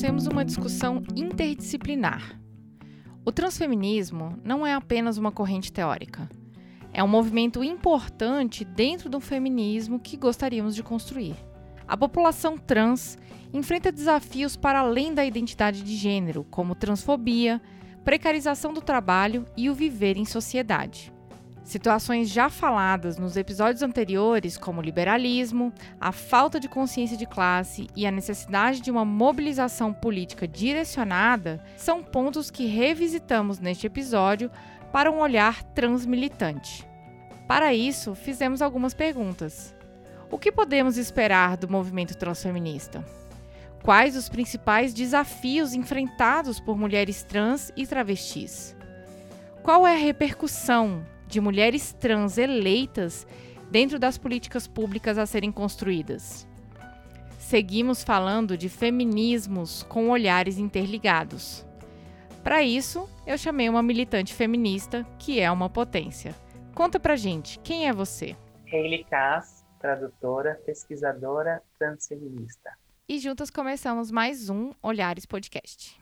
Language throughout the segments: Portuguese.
Trouxemos uma discussão interdisciplinar. O transfeminismo não é apenas uma corrente teórica. É um movimento importante dentro do feminismo que gostaríamos de construir. A população trans enfrenta desafios para além da identidade de gênero, como transfobia, precarização do trabalho e o viver em sociedade. Situações já faladas nos episódios anteriores, como liberalismo, a falta de consciência de classe e a necessidade de uma mobilização política direcionada, são pontos que revisitamos neste episódio para um olhar transmilitante. Para isso, fizemos algumas perguntas. O que podemos esperar do movimento transfeminista? Quais os principais desafios enfrentados por mulheres trans e travestis? Qual é a repercussão de mulheres trans eleitas dentro das políticas públicas a serem construídas. Seguimos falando de feminismos com olhares interligados. Para isso, eu chamei uma militante feminista que é uma potência. Conta pra gente, quem é você? Hayley Cass, tradutora, pesquisadora transfeminista. E juntas começamos mais um Olhares Podcast.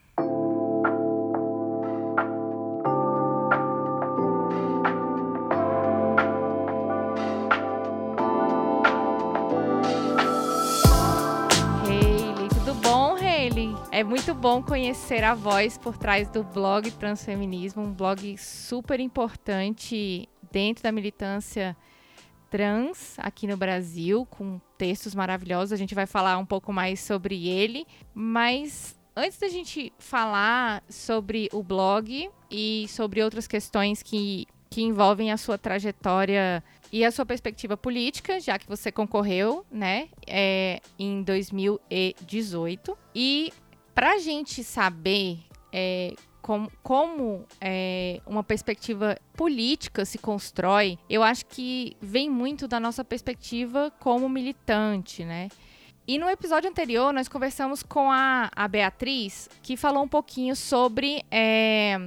É muito bom conhecer a voz por trás do blog Transfeminismo, um blog super importante dentro da militância trans aqui no Brasil, com textos maravilhosos. A gente vai falar um pouco mais sobre ele, mas antes da gente falar sobre o blog e sobre outras questões que, que envolvem a sua trajetória e a sua perspectiva política, já que você concorreu, né, é, em 2018. E para a gente saber é, com, como é, uma perspectiva política se constrói, eu acho que vem muito da nossa perspectiva como militante, né? E no episódio anterior, nós conversamos com a, a Beatriz, que falou um pouquinho sobre, é,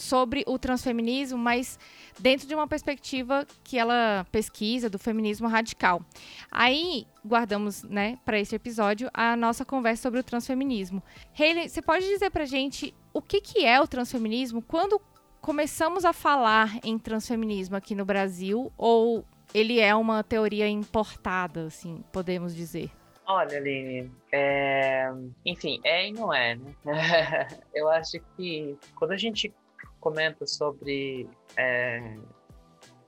sobre o transfeminismo, mas dentro de uma perspectiva que ela pesquisa do feminismo radical. Aí guardamos, né, para esse episódio a nossa conversa sobre o transfeminismo. Hayley, você pode dizer pra gente o que que é o transfeminismo? Quando começamos a falar em transfeminismo aqui no Brasil ou ele é uma teoria importada, assim, podemos dizer? Olha, Aline, é... enfim, é e não é, né? Eu acho que quando a gente comenta sobre é,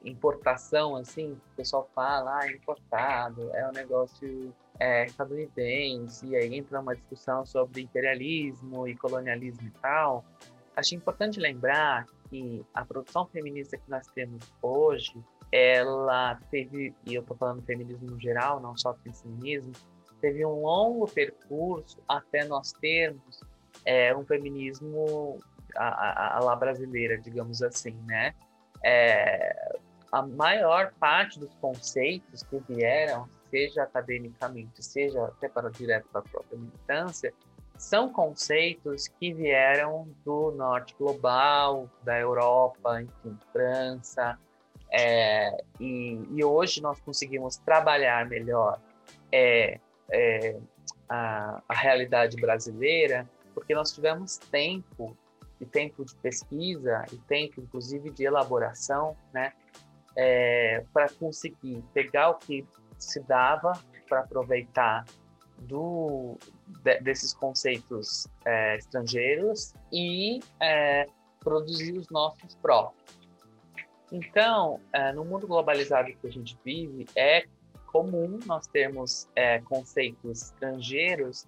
importação, assim, o pessoal fala, ah, importado, é um negócio é, estadunidense, e aí entra uma discussão sobre imperialismo e colonialismo e tal. Acho importante lembrar que a produção feminista que nós temos hoje, ela teve, e eu estou falando feminismo no geral, não só feminismo, teve um longo percurso até nós termos é, um feminismo a, a, lá brasileira, digamos assim, né? É, a maior parte dos conceitos que vieram, seja academicamente, seja até para direto para a própria militância, são conceitos que vieram do norte global, da Europa, enfim, França, é, e, e, hoje nós conseguimos trabalhar melhor é, é, a, a realidade brasileira, porque nós tivemos tempo e tempo de pesquisa e tempo, inclusive, de elaboração, né, é, para conseguir pegar o que se dava para aproveitar do, de, desses conceitos é, estrangeiros e é, produzir os nossos próprios. Então, é, no mundo globalizado que a gente vive, é comum nós termos é, conceitos estrangeiros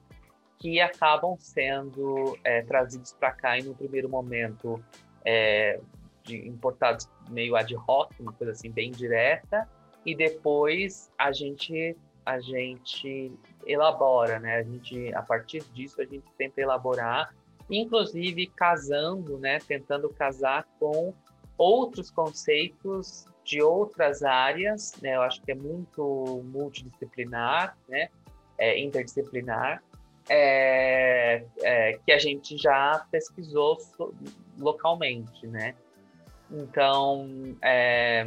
que acabam sendo é, trazidos para cá e no primeiro momento é, importados meio ad hoc, uma coisa assim bem direta, e depois a gente a gente elabora, né? A gente a partir disso a gente tenta elaborar, inclusive casando, né? Tentando casar com outros conceitos de outras áreas, né? Eu acho que é muito multidisciplinar, né? É, interdisciplinar, é, é, que a gente já pesquisou localmente, né? Então, é,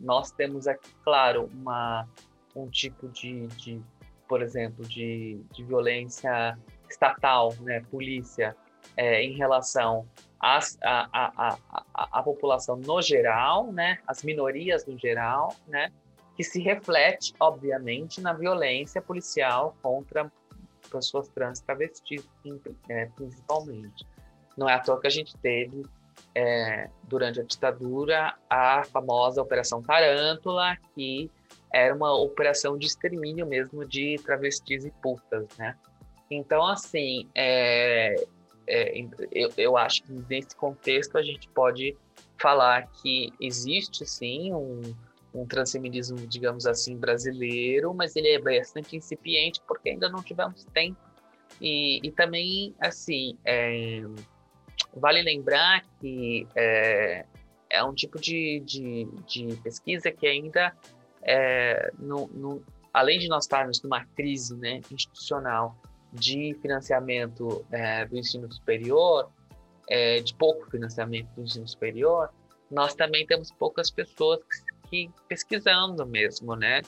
nós temos aqui, claro, uma, um tipo de, de por exemplo, de, de violência estatal, né, polícia, é, em relação à a, a, a, a, população no geral, né, as minorias no geral, né, que se reflete, obviamente, na violência policial contra pessoas trans travestis, é, principalmente. Não é à toa que a gente teve, é, durante a ditadura, a famosa Operação Tarântula, que era uma operação de extermínio mesmo de travestis e putas, né? Então, assim, é, é, eu, eu acho que nesse contexto a gente pode falar que existe, sim, um, um transfeminismo, digamos assim, brasileiro, mas ele é bastante incipiente porque ainda não tivemos tempo. E, e também, assim, é, vale lembrar que é, é um tipo de, de, de, pesquisa que ainda, é, no, no, além de nós estarmos numa crise né, institucional de financiamento é, do ensino superior, é, de pouco financiamento do ensino superior, nós também temos poucas pessoas que pesquisando mesmo, né?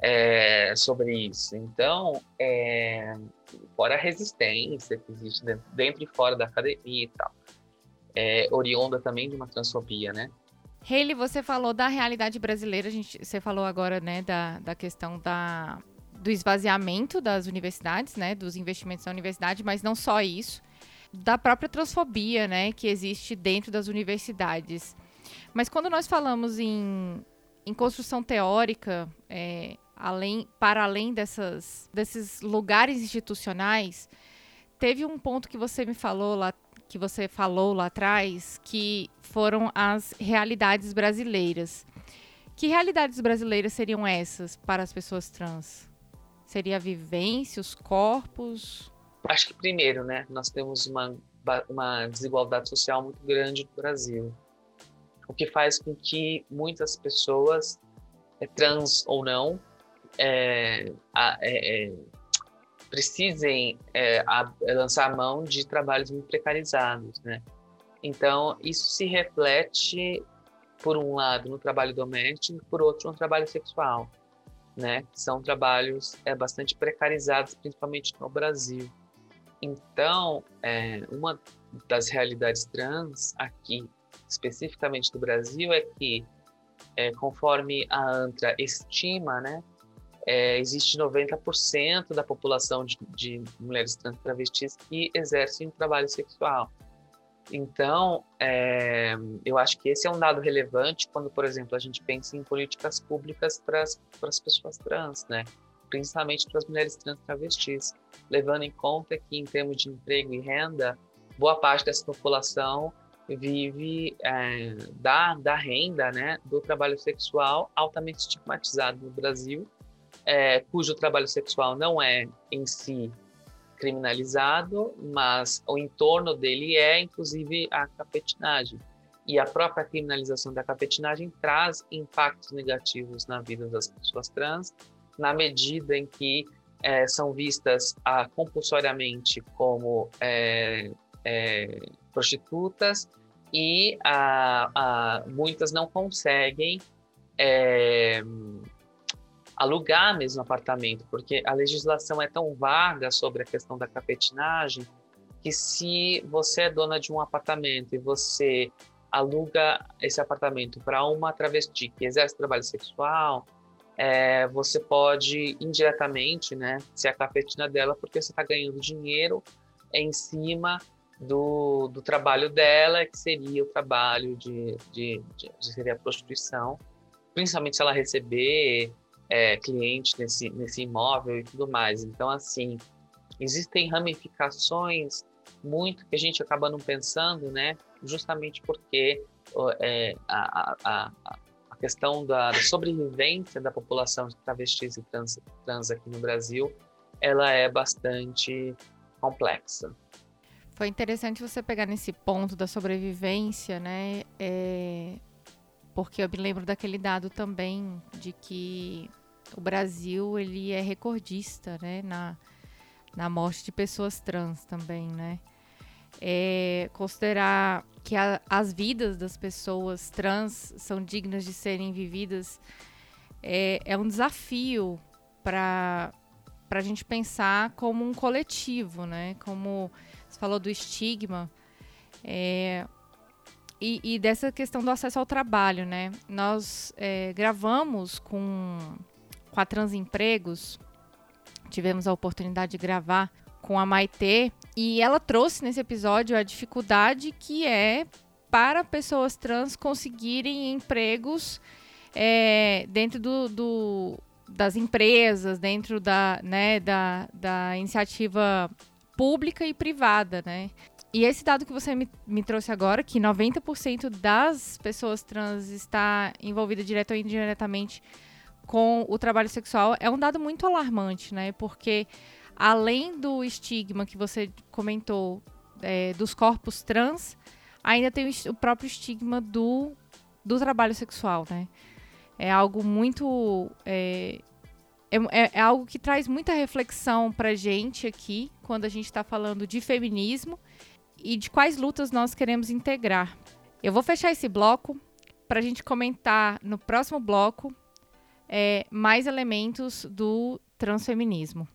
É, sobre isso. Então, é, fora a resistência que existe dentro, dentro, e fora da academia e tal, é, oriunda também de uma transfobia, né? Hayley, você falou da realidade brasileira, a gente, você falou agora, né, da, da questão da, do esvaziamento das universidades, né, dos investimentos na universidade, mas não só isso, da própria transfobia, né, que existe dentro das universidades. Mas quando nós falamos em em construção teórica, é, além, para além dessas, desses lugares institucionais, teve um ponto que você me falou lá, que você falou lá atrás, que foram as realidades brasileiras. Que realidades brasileiras seriam essas para as pessoas trans? Seria a vivência, os corpos? Acho que primeiro, né, nós temos uma, uma desigualdade social muito grande no Brasil o que faz com que muitas pessoas, é, trans ou não, é, é, é precisem é, a, lançar a mão de trabalhos muito precarizados, né? Então, isso se reflete, por um lado, no trabalho doméstico, por outro, no trabalho sexual, né? São trabalhos é, bastante precarizados, principalmente no Brasil. Então, é, uma das realidades trans aqui especificamente do Brasil, é que, é, conforme a ANTRA estima, né, é, existe 90% da população de, de, mulheres trans travestis que exercem trabalho sexual. Então, é, eu acho que esse é um dado relevante quando, por exemplo, a gente pensa em políticas públicas para as pessoas trans, né? principalmente para as mulheres trans travestis, levando em conta que, em termos de emprego e renda, boa parte dessa população vive é, da, da renda né, do trabalho sexual altamente estigmatizado no Brasil, é, cujo trabalho sexual não é em si criminalizado, mas o entorno dele é, inclusive, a cafetinagem. E a própria criminalização da cafetinagem traz impactos negativos na vida das pessoas trans, na medida em que é, são vistas ah, compulsoriamente como é, é, prostitutas e a, a, muitas não conseguem é, alugar mesmo apartamento, porque a legislação é tão vaga sobre a questão da capetinagem que se você é dona de um apartamento e você aluga esse apartamento para uma travesti que exerce trabalho sexual, é, você pode indiretamente né, ser a cafetina dela porque você está ganhando dinheiro em cima do, do trabalho dela, que seria o trabalho de, de, de, de seria a prostituição, principalmente se ela receber é, cliente nesse, nesse imóvel e tudo mais. Então, assim, existem ramificações muito que a gente acaba não pensando, né? Justamente porque é, a, a, a, questão da, sobrevivência da população de travestis e trans, trans aqui no Brasil, ela é bastante complexa. Foi interessante você pegar nesse ponto da sobrevivência, né? É... Porque eu me lembro daquele dado também de que o Brasil ele é recordista, né? Na, na morte de pessoas trans também, né? É, considerar que a, as vidas das pessoas trans são dignas de serem vividas é, é um desafio para a gente pensar como um coletivo, né? Como você falou do estigma é, e, e, dessa questão do acesso ao trabalho, né? Nós é, gravamos com, com a Transempregos, tivemos a oportunidade de gravar com a Maitê e ela trouxe nesse episódio a dificuldade que é para pessoas trans conseguirem empregos é, dentro do, do, das empresas, dentro da, né, da, da iniciativa pública e privada, né? E esse dado que você me, me trouxe agora, que 90% das pessoas trans está envolvida direto ou indiretamente com o trabalho sexual, é um dado muito alarmante, né? Porque além do estigma que você comentou é, dos corpos trans, ainda tem o próprio estigma do, do trabalho sexual, né? É algo muito. É, é, é algo que traz muita reflexão pra gente aqui, quando a gente está falando de feminismo e de quais lutas nós queremos integrar. Eu vou fechar esse bloco para a gente comentar no próximo bloco é, mais elementos do transfeminismo.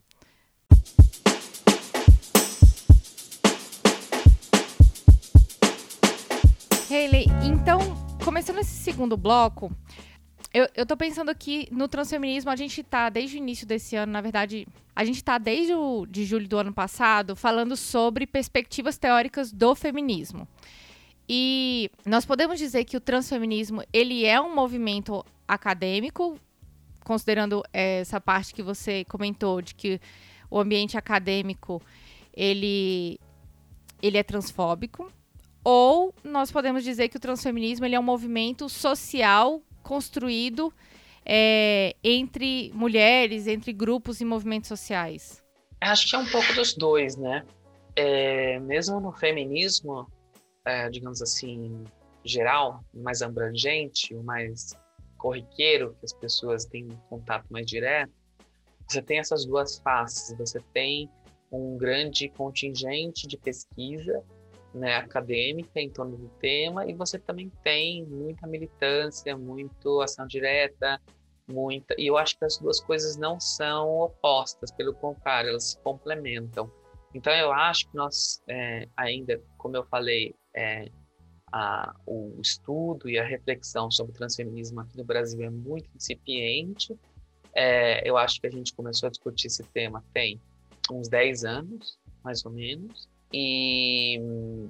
Hayley, então, começando esse segundo bloco, eu, eu tô pensando aqui no transfeminismo, a gente tá desde o início desse ano, na verdade, a gente tá desde o, de julho do ano passado falando sobre perspectivas teóricas do feminismo. E nós podemos dizer que o transfeminismo, ele é um movimento acadêmico, considerando essa parte que você comentou de que o ambiente acadêmico, ele ele é transfóbico, ou nós podemos dizer que o transfeminismo ele é um movimento social construído é, entre mulheres, entre grupos e movimentos sociais? Acho que é um pouco dos dois, né? É, mesmo no feminismo, é, digamos assim, geral, mais abrangente, o mais corriqueiro, que as pessoas têm contato mais direto, você tem essas duas faces. Você tem um grande contingente de pesquisa né, acadêmica em torno do tema e você também tem muita militância, muito ação direta, muita e eu acho que as duas coisas não são opostas, pelo contrário, elas se complementam. Então eu acho que nós é, ainda, como eu falei, é, a, o estudo e a reflexão sobre transfeminismo aqui no Brasil é muito incipiente. É, eu acho que a gente começou a discutir esse tema tem uns 10 anos, mais ou menos. E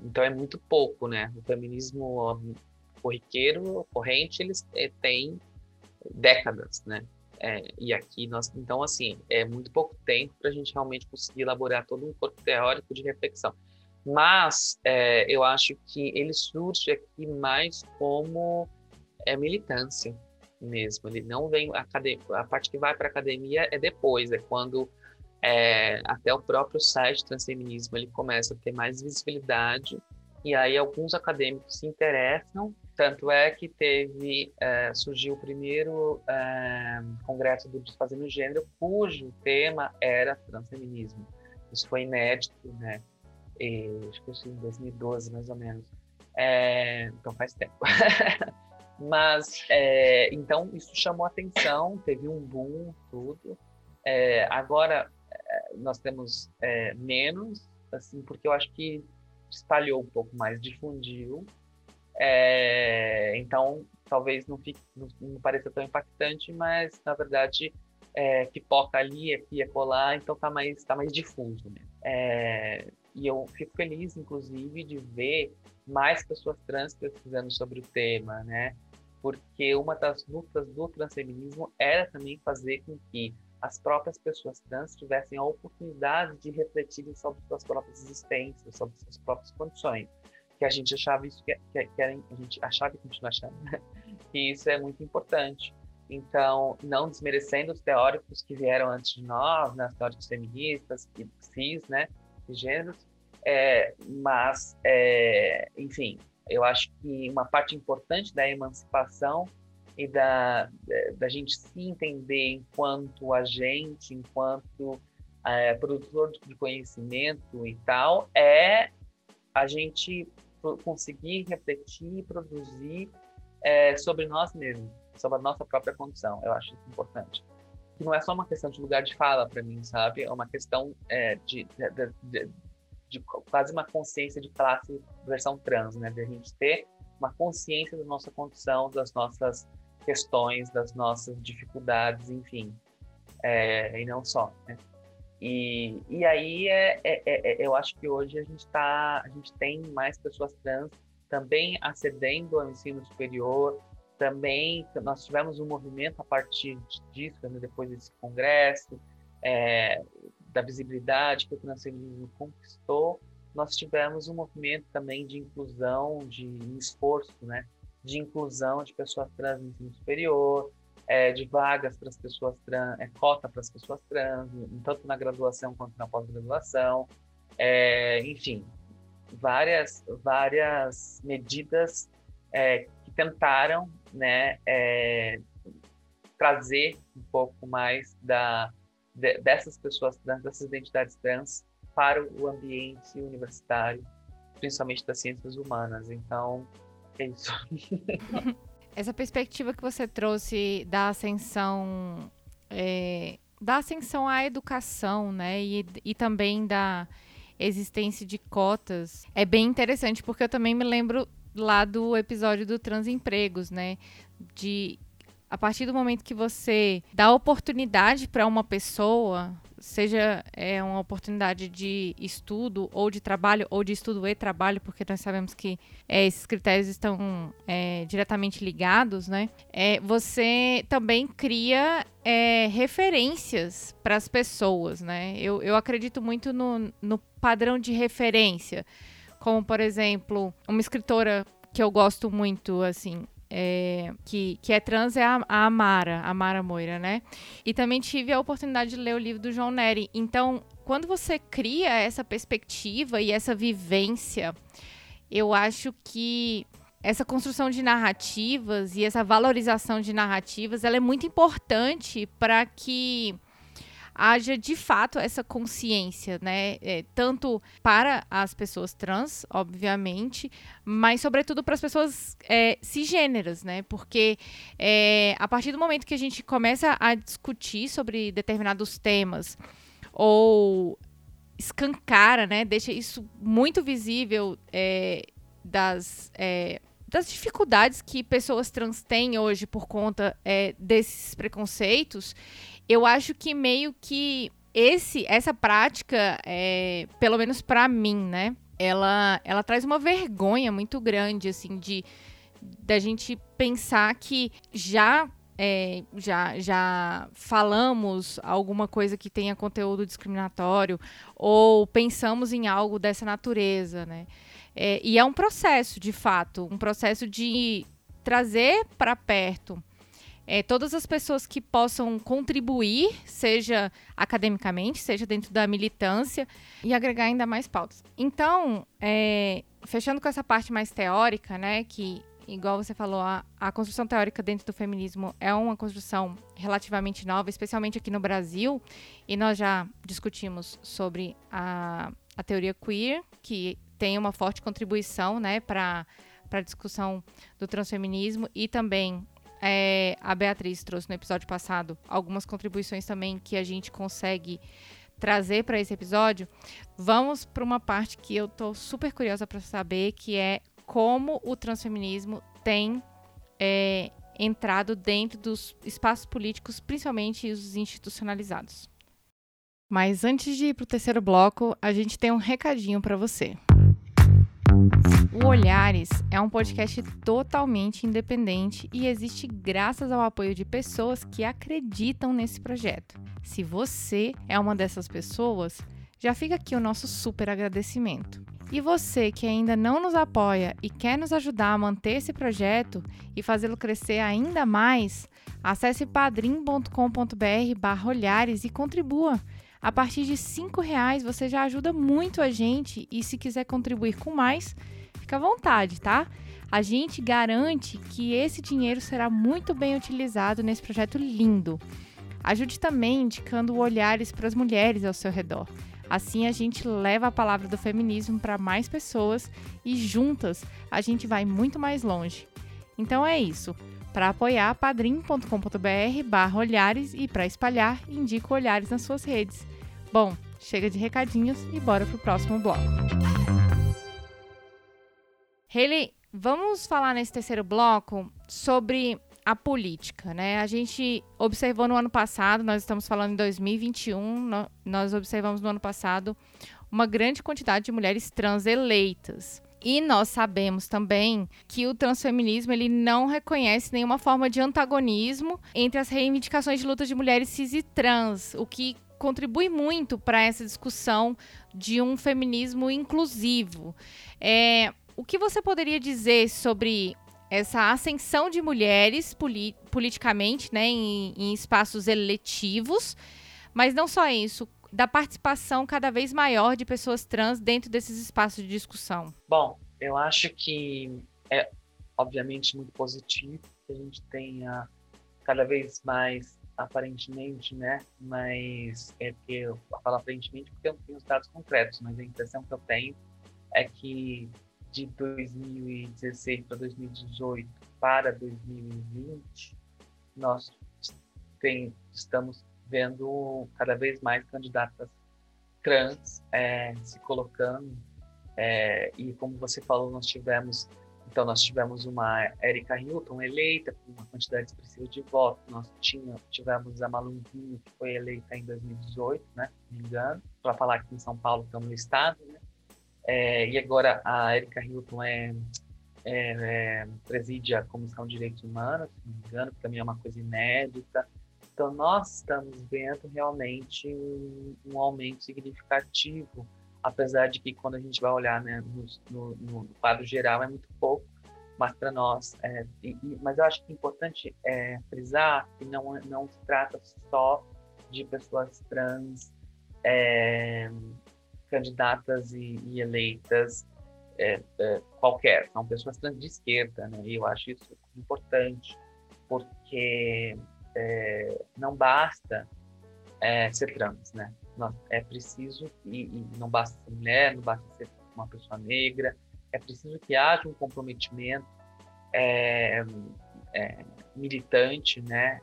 então é muito pouco, né? O feminismo corriqueiro, corrente, eles é, têm décadas, né? É, e aqui nós, então assim, é muito pouco tempo para a gente realmente conseguir elaborar todo um corpo teórico de reflexão. Mas é, eu acho que ele surge aqui mais como é, militância mesmo. Ele não vem acadêmico. A parte que vai para academia é depois, é quando é, até o próprio site transfeminismo ele começa a ter mais visibilidade e aí alguns acadêmicos se interessam. Tanto é que teve é, surgiu o primeiro é, congresso do Desfazendo Gênero cujo tema era transfeminismo. Isso foi inédito né? E, acho que foi em 2012 mais ou menos. É, então faz tempo. Mas é, então isso chamou atenção teve um boom tudo. É, agora nós temos é, menos, assim, porque eu acho que espalhou um pouco mais, difundiu. É, então, talvez não, fique, não, não, pareça tão impactante, mas na verdade é, pipoca ali, aqui, acolá, então tá mais, tá mais difuso. Né? É, e eu fico feliz, inclusive, de ver mais pessoas trans pesquisando sobre o tema, né? Porque uma das lutas do transfeminismo era também fazer com que as próprias pessoas trans tivessem a oportunidade de refletirem sobre suas próprias existências, sobre suas próprias condições. Que a gente achava isso que, que, que era, a gente achava e continua achando, né? que isso é muito importante. Então, não desmerecendo os teóricos que vieram antes de nós, né, os teóricos feministas, cis, né, de gêneros, é, mas, é, enfim, eu acho que uma parte importante da emancipação e da, da gente se entender enquanto agente, enquanto é, produtor de conhecimento e tal, é a gente conseguir refletir e produzir é, sobre nós mesmos, sobre a nossa própria condição. Eu acho isso importante. Que não é só uma questão de lugar de fala para mim, sabe? É uma questão é, de, de, de, de, quase uma consciência de classe versão trans, né? De a gente ter uma consciência da nossa condição, das nossas questões, das nossas dificuldades, enfim. É, e não só, né? E, e aí é, é, é, eu acho que hoje a gente tá, a gente tem mais pessoas trans também acedendo ao ensino superior, também nós tivemos um movimento a partir disso, né, depois desse congresso, é, da visibilidade que o transfeminismo conquistou, nós tivemos um movimento também de inclusão, de esforço, né, de inclusão de pessoas trans no ensino superior, é, de vagas para as pessoas trans, é, cota para as pessoas trans, tanto na graduação quanto na pós-graduação, é, enfim, várias, várias medidas é, que tentaram né, é, trazer um pouco mais da, de, dessas pessoas trans, dessas identidades trans para o ambiente universitário, principalmente das ciências humanas. Então, é essa perspectiva que você trouxe da ascensão é, da ascensão à educação, né, e, e também da existência de cotas é bem interessante porque eu também me lembro lá do episódio do Transempregos, né, de a partir do momento que você dá oportunidade para uma pessoa seja é, uma oportunidade de estudo ou de trabalho, ou de estudo e trabalho, porque nós sabemos que é, esses critérios estão é, diretamente ligados, né? É, você também cria é, referências para as pessoas, né? Eu, eu acredito muito no, no padrão de referência, como, por exemplo, uma escritora que eu gosto muito, assim, é, que, que é trans é a, a Amara, a Amara Moira, né? E também tive a oportunidade de ler o livro do João Neri. Então, quando você cria essa perspectiva e essa vivência, eu acho que essa construção de narrativas e essa valorização de narrativas, ela é muito importante para que haja de fato essa consciência, né? É, tanto para as pessoas trans, obviamente, mas sobretudo para as pessoas é, cisgêneras, né? Porque é, a partir do momento que a gente começa a discutir sobre determinados temas ou escancara, né? Deixa isso muito visível é, das é, das dificuldades que pessoas trans têm hoje por conta é, desses preconceitos, eu acho que meio que esse, essa prática, é, pelo menos para mim, né? Ela, ela traz uma vergonha muito grande, assim, de da gente pensar que já é, já, já falamos alguma coisa que tenha conteúdo discriminatório ou pensamos em algo dessa natureza, né? É, e é um processo, de fato, um processo de trazer para perto é, todas as pessoas que possam contribuir, seja academicamente, seja dentro da militância, e agregar ainda mais pautas. Então, é, fechando com essa parte mais teórica, né, que, igual você falou, a, a construção teórica dentro do feminismo é uma construção relativamente nova, especialmente aqui no Brasil, e nós já discutimos sobre a, a teoria queer, que tem uma forte contribuição né, para a discussão do transfeminismo e também é, a Beatriz trouxe no episódio passado algumas contribuições também que a gente consegue trazer para esse episódio, vamos para uma parte que eu tô super curiosa para saber, que é como o transfeminismo tem é, entrado dentro dos espaços políticos, principalmente os institucionalizados. Mas antes de ir para o terceiro bloco, a gente tem um recadinho para você. O Olhares é um podcast totalmente independente e existe graças ao apoio de pessoas que acreditam nesse projeto. Se você é uma dessas pessoas, já fica aqui o nosso super agradecimento. E você que ainda não nos apoia e quer nos ajudar a manter esse projeto e fazê-lo crescer ainda mais, acesse padrim.com.br olhares e contribua. A partir de R$ reais você já ajuda muito a gente e se quiser contribuir com mais, fica à vontade, tá? A gente garante que esse dinheiro será muito bem utilizado nesse projeto lindo. Ajude também indicando olhares para as mulheres ao seu redor. Assim a gente leva a palavra do feminismo para mais pessoas e juntas a gente vai muito mais longe. Então é isso. Para apoiar, padrim.com.br barra olhares e para espalhar, indica olhares nas suas redes. Bom, chega de recadinhos e bora pro próximo bloco. Haley, vamos falar nesse terceiro bloco sobre a política, né? A gente observou no ano passado, nós estamos falando em 2021, nós observamos no ano passado uma grande quantidade de mulheres trans eleitas. E nós sabemos também que o transfeminismo ele não reconhece nenhuma forma de antagonismo entre as reivindicações de luta de mulheres cis e trans, o que contribui muito para essa discussão de um feminismo inclusivo. É, o que você poderia dizer sobre essa ascensão de mulheres poli politicamente, né, em, em espaços eletivos, mas não só isso, da participação cada vez maior de pessoas trans dentro desses espaços de discussão? Bom, eu acho que é obviamente muito positivo que a gente tenha cada vez mais aparentemente, né? Mas é porque eu falo aparentemente porque eu não tenho os dados concretos, mas a impressão que eu tenho é que de 2016 para 2018 para 2020, nós tem, estamos vendo cada vez mais candidatas trans é, se colocando. É, e como você falou, nós tivemos então nós tivemos uma Erika Hilton eleita com uma quantidade expressiva de votos. Nós tinha, tivemos a Malunguinho que foi eleita em 2018, né, se não me engano, para falar que em São Paulo estamos no estado, né? É, e agora a Erika Hilton é, é, é, preside a Comissão de Direitos Humanos, se não me engano, que também é uma coisa inédita. Então, nós estamos vendo realmente um, um aumento significativo, apesar de que quando a gente vai olhar né, no, no, no quadro geral é muito pouco, mas para nós. É, e, mas eu acho que é importante é, frisar que não, não se trata só de pessoas trans é, candidatas e, e eleitas é, é, qualquer, são pessoas de esquerda, né? E eu acho isso importante, porque é, não basta é, ser trans, né? É preciso, e, e, não basta ser mulher, não basta ser uma pessoa negra, é preciso que haja um comprometimento é, é, militante, né?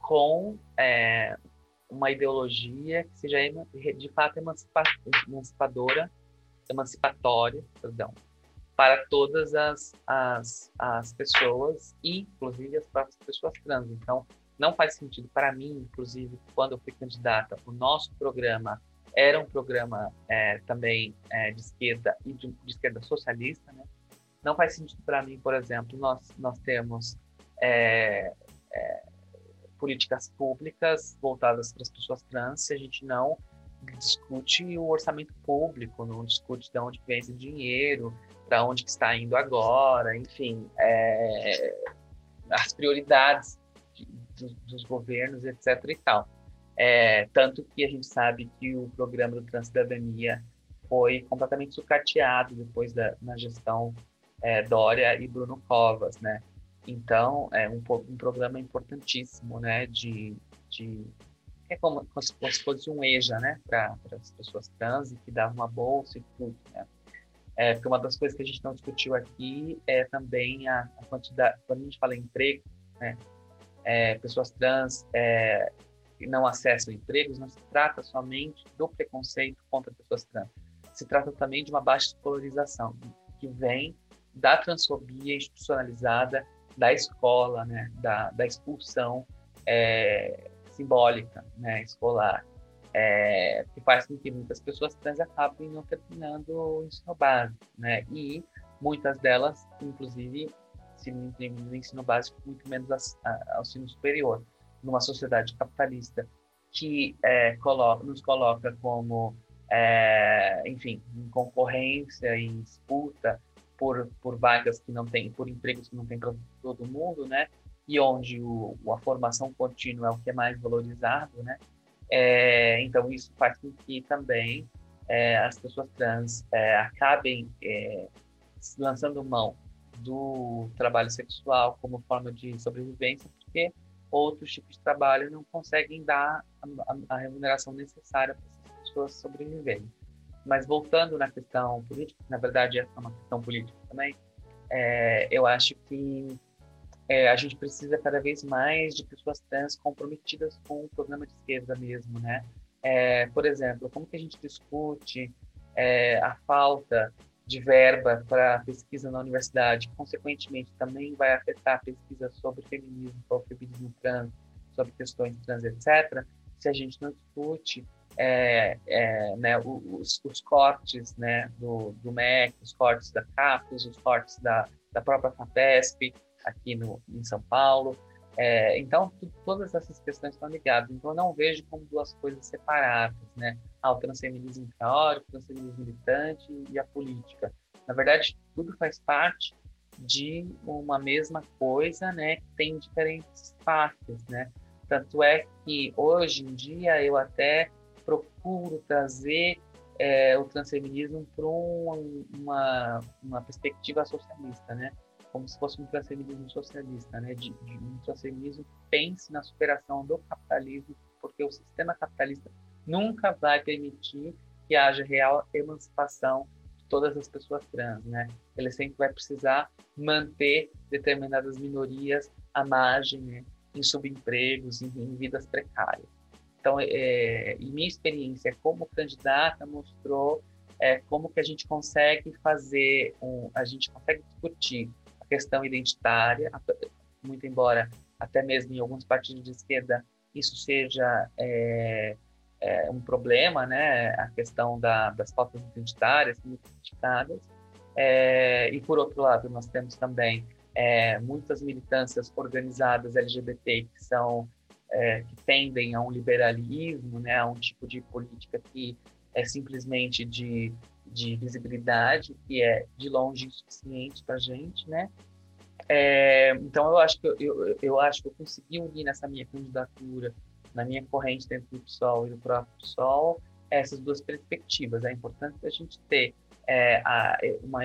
com uma ideologia que seja de fato emancipadora, emancipatória, perdão, para todas as, as, as pessoas, inclusive as próprias pessoas trans. Então, não faz sentido para mim, inclusive, quando eu fui candidata, o nosso programa era um programa é, também é, de esquerda e de, de, esquerda socialista, né? Não faz sentido para mim, por exemplo, nós nós temos é, é políticas públicas voltadas para as pessoas trans se a gente não discute o orçamento público, não discute de onde vem esse dinheiro, para onde que está indo agora, enfim, é, as prioridades de, de, dos governos, etc. e tal. É, tanto que a gente sabe que o programa do Transcidadania foi completamente sucateado depois da na gestão é, Dória e Bruno Covas, né? Então, é um, um programa importantíssimo, né, de, de é como, como se fosse um EJA, né, para as pessoas trans e que dava uma bolsa e tudo, né. É, porque uma das coisas que a gente não discutiu aqui é também a, a quantidade, quando a gente fala em emprego, né, é, pessoas trans é, que não acessam empregos, não se trata somente do preconceito contra pessoas trans, se trata também de uma baixa escolarização que vem da transfobia institucionalizada da escola, né, da, da expulsão é, simbólica né, escolar, é, que faz com que muitas pessoas trans acabem não terminando o ensino básico, né, e muitas delas, inclusive, se no ensino básico, muito menos ao ensino superior, numa sociedade capitalista que é, coloca, nos coloca como é, enfim, em concorrência, em disputa por, por vagas que não tem, por empregos que não tem para todo mundo, né? E onde o, a formação contínua é o que é mais valorizado, né? É, então isso faz com que também é, as pessoas trans é, acabem é, lançando mão do trabalho sexual como forma de sobrevivência, porque outros tipos de trabalho não conseguem dar a, a remuneração necessária para essas pessoas sobreviverem. Mas voltando na questão política, na verdade é uma questão política também, é, eu acho que é, a gente precisa cada vez mais de pessoas trans comprometidas com o programa de esquerda mesmo, né? É, por exemplo, como que a gente discute é, a falta de verba para pesquisa na universidade, consequentemente também vai afetar a pesquisa sobre feminismo, sobre feminismo trans, sobre questões trans, etc., se a gente não discute é, é, né, os, os, cortes né, do, do MEC, os cortes da CAPES, os cortes da, da própria FAPESP aqui no, em São Paulo. É, então, todas essas questões estão ligadas. Então, eu não vejo como duas coisas separadas, né? Ah, o transfeminismo teórico, o transfeminismo militante e a política. Na verdade, tudo faz parte de uma mesma coisa, né? Que tem diferentes partes, né? Tanto é que hoje em dia eu até trazer é, o transfeminismo para um, uma, uma perspectiva socialista, né? como se fosse um transfeminismo socialista, né? De, de um transfeminismo que pense na superação do capitalismo, porque o sistema capitalista nunca vai permitir que haja real emancipação de todas as pessoas trans, né? Ele sempre vai precisar manter determinadas minorias à margem, né? Em subempregos, em, em vidas precárias. Então, é, minha experiência como candidata mostrou é, como que a gente consegue fazer, um, a gente consegue discutir a questão identitária, muito embora até mesmo em alguns partidos de esquerda isso seja é, é, um problema, né? A questão da, das pautas identitárias muito criticadas. É, e por outro lado, nós temos também é, muitas militâncias organizadas LGBT que são é, que tendem a um liberalismo, né? A um tipo de política que é simplesmente de de visibilidade que é de longe insuficiente para a gente, né? É, então eu acho que eu, eu, eu, acho que eu consegui unir nessa minha candidatura, na minha corrente dentro do PSOL e do próprio PSOL, essas duas perspectivas. É importante a gente ter é, a, uma,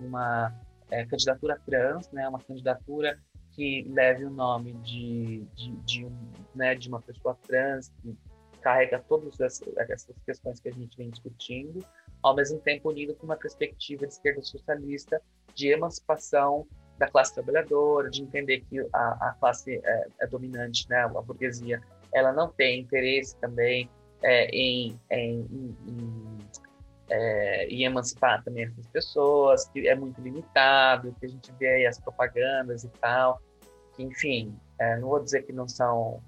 uma é, candidatura trans, né? Uma candidatura que leve o nome de, de, de, né, de uma pessoa trans que carrega todas essas, essas questões que a gente vem discutindo, ao mesmo tempo unido com uma perspectiva de esquerda socialista, de emancipação da classe trabalhadora, de entender que a, a classe é, é, dominante, né, a burguesia, ela não tem interesse também é, em, em, em, é, em, emancipar também essas pessoas, que é muito limitado, que a gente vê aí as propagandas e tal, enfim, é, não vou dizer que não são,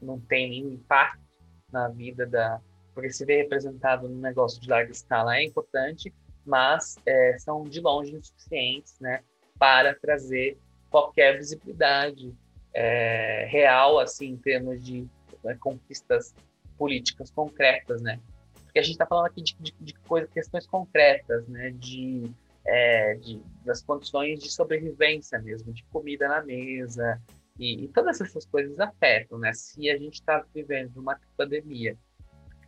não tem nenhum impacto na vida da, porque se vê representado num negócio de larga escala é importante, mas é, são de longe insuficientes, né, para trazer qualquer visibilidade é, real, assim, em termos de né, conquistas políticas concretas, né? Porque a gente está falando aqui de, de, de coisas, questões concretas, né? De, é, de, das condições de sobrevivência mesmo, de comida na mesa, e, e todas essas coisas afetam, né? Se a gente está vivendo uma pandemia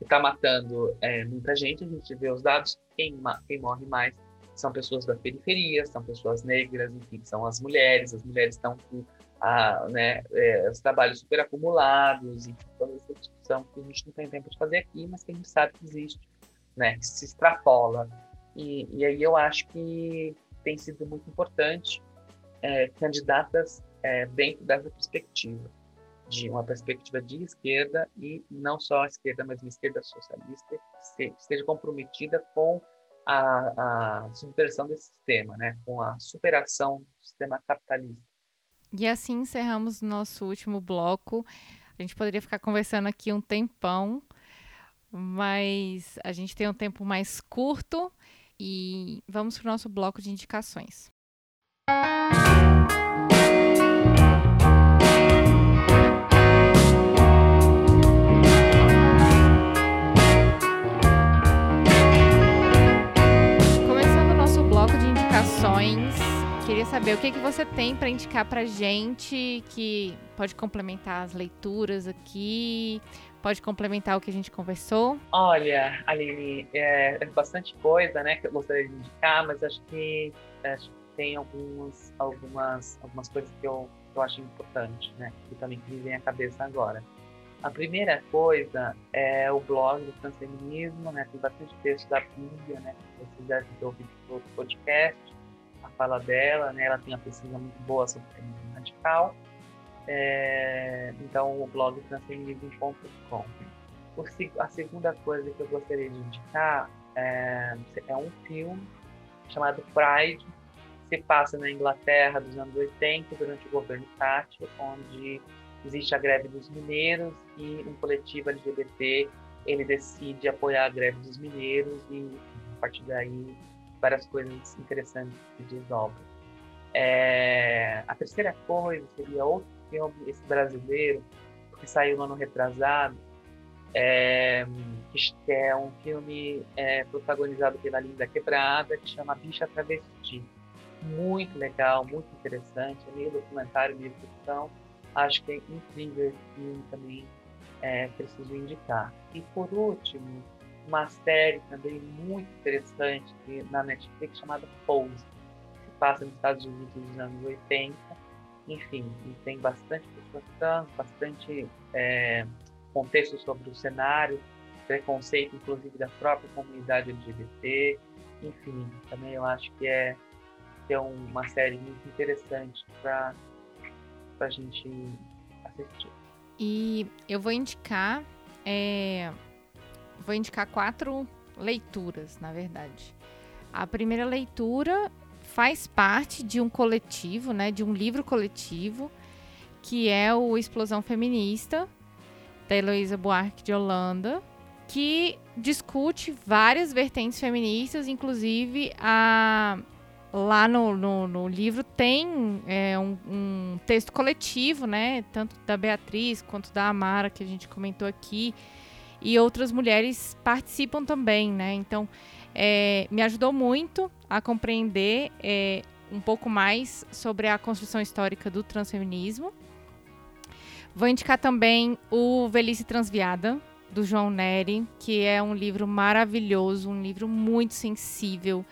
que está matando é, muita gente. A gente vê os dados, quem, quem morre mais são pessoas da periferia, são pessoas negras, enfim, são as mulheres. As mulheres estão com a, né, é, os trabalhos super acumulados, enfim, toda essa discussão que a gente não tem tempo de fazer aqui, mas que a gente sabe que existe, né, que se extrapola. E, e aí eu acho que tem sido muito importante é, candidatas é, dentro dessa perspectiva de uma perspectiva de esquerda e não só a esquerda, mas uma esquerda socialista que esteja comprometida com a, a subversão desse sistema, né, com a superação do sistema capitalista. E assim encerramos nosso último bloco. A gente poderia ficar conversando aqui um tempão, mas a gente tem um tempo mais curto e vamos para o nosso bloco de indicações. Começando o nosso bloco de indicações, queria saber o que, que você tem para indicar para gente que pode complementar as leituras aqui, pode complementar o que a gente conversou? Olha, Aline, é, é bastante coisa, né, que eu gostaria de indicar, mas acho que, acho que tem algumas, algumas, algumas coisas que eu, que eu acho importante, né, que também me vem à cabeça agora. A primeira coisa é o blog do transfeminismo, né? Tem bastante texto da Bíblia, né? Vocês devem ter ouvido outro podcast, a fala dela, né? Ela tem uma pesquisa muito boa sobre feminismo radical. É, então, o blog transfeminismo.com. A segunda coisa que eu gostaria de indicar é, é um filme chamado Pride, que se passa na Inglaterra dos anos 80, durante o governo Thatcher, onde existe a greve dos mineiros e um coletivo LGBT ele decide apoiar a greve dos mineiros e a partir daí várias coisas interessantes se desdobram. É, a terceira coisa seria outro filme, esse brasileiro, que saiu no ano retrasado, é, que é um filme é, protagonizado pela Linda Quebrada, que chama Bicha Travesti. Muito legal, muito interessante, é meio documentário, meio ficção, acho que é incrível esse filme também, é, preciso indicar. E por último, uma série também muito interessante na Netflix chamada Pose, que passa nos Estados Unidos nos anos 80. Enfim, tem bastante pessoas bastante é, contexto sobre o cenário, preconceito, inclusive da própria comunidade LGBT. Enfim, também eu acho que é, que é uma série muito interessante para a gente assistir. E eu vou indicar, é, vou indicar quatro leituras, na verdade. A primeira leitura faz parte de um coletivo, né, de um livro coletivo, que é o Explosão Feminista, da Heloísa Buarque de Holanda, que discute várias vertentes feministas, inclusive a lá no, no, no, livro tem é, um, um, texto coletivo, né? Tanto da Beatriz quanto da Amara, que a gente comentou aqui. E outras mulheres participam também, né? Então, é, me ajudou muito a compreender é, um pouco mais sobre a construção histórica do transfeminismo. Vou indicar também o Velhice Transviada, do João Neri, que é um livro maravilhoso, um livro muito sensível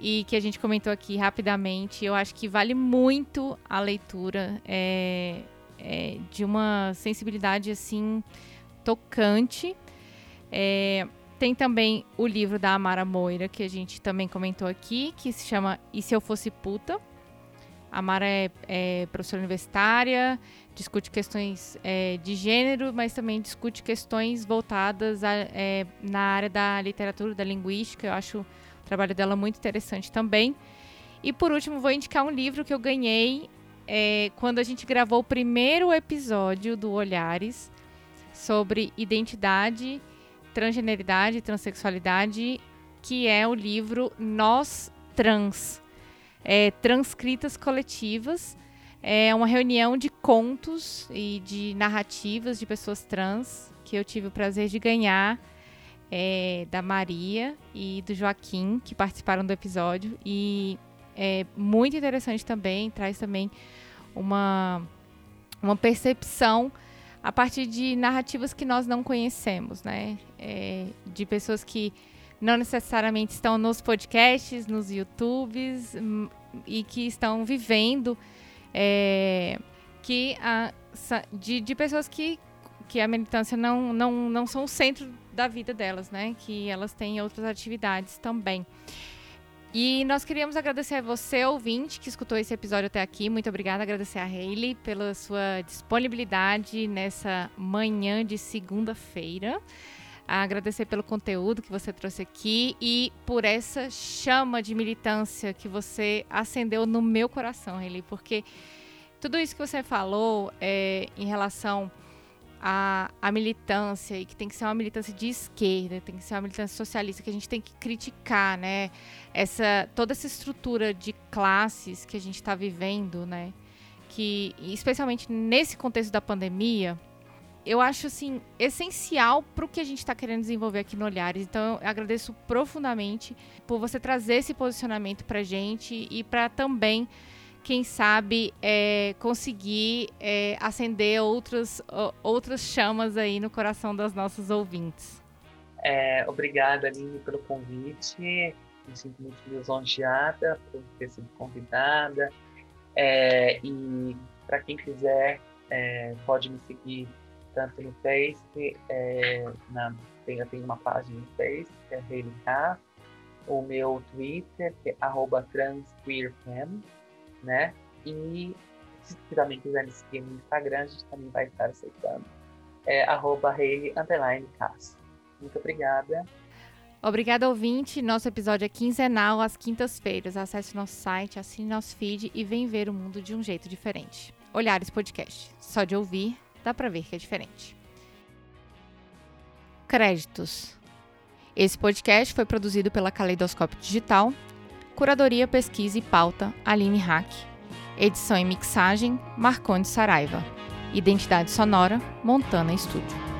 e que a gente comentou aqui rapidamente. Eu acho que vale muito a leitura é, é, de uma sensibilidade assim tocante. É, tem também o livro da Amara Moira, que a gente também comentou aqui, que se chama E Se Eu Fosse Puta? A Amara é, é professora universitária, discute questões é, de gênero, mas também discute questões voltadas a, é, na área da literatura, da linguística. Eu acho o trabalho dela muito interessante também. E por último, vou indicar um livro que eu ganhei é, quando a gente gravou o primeiro episódio do Olhares sobre identidade, transgeneridade, transexualidade, que é o livro Nós Trans. É, transcritas coletivas. É uma reunião de contos e de narrativas de pessoas trans que eu tive o prazer de ganhar é, da Maria e do Joaquim, que participaram do episódio. E é muito interessante também, traz também uma, uma percepção a partir de narrativas que nós não conhecemos, né? É, de pessoas que não necessariamente estão nos podcasts, nos YouTubes hum, e que estão vivendo é, que a, de, de pessoas que, que a militância não, não, não são o centro da vida delas, né? Que elas têm outras atividades também. E nós queríamos agradecer a você, ouvinte, que escutou esse episódio até aqui. Muito obrigada. Agradecer a Hayley pela sua disponibilidade nessa manhã de segunda-feira. Agradecer pelo conteúdo que você trouxe aqui e por essa chama de militância que você acendeu no meu coração, Hayley, porque tudo isso que você falou é, em relação a, a militância e que tem que ser uma militância de esquerda, tem que ser uma militância socialista, que a gente tem que criticar, né? Essa, toda essa estrutura de classes que a gente está vivendo, né? Que, especialmente nesse contexto da pandemia, eu acho assim essencial para o que a gente está querendo desenvolver aqui no Olhares. Então, eu agradeço profundamente por você trazer esse posicionamento para gente e para também quem sabe, é, conseguir é, acender outras, outras chamas aí no coração das nossas ouvintes. É, obrigada, Aline, pelo convite. Me sinto muito lisonjeada por ter sido convidada. É, e para quem quiser, é, pode me seguir tanto no Face, é, na, tem, eu tenho uma página no Face, que é Hayley o meu Twitter, que é transqueerfem, né? E se também quiser me seguir no Instagram, a gente também vai estar aceitando. É arroba Hayley, Muito obrigada. Obrigada, ouvinte. Nosso episódio é quinzenal, às quintas-feiras. Acesse nosso site, assine nosso feed e vem ver o mundo de um jeito diferente. Olhares Podcast. Só de ouvir, dá pra ver que é diferente. Créditos. Esse podcast foi produzido pela Caleidoscópio Digital. Curadoria, pesquisa e pauta, Aline Hack. Edição e mixagem, Marconde Saraiva. Identidade sonora, Montana Estúdio.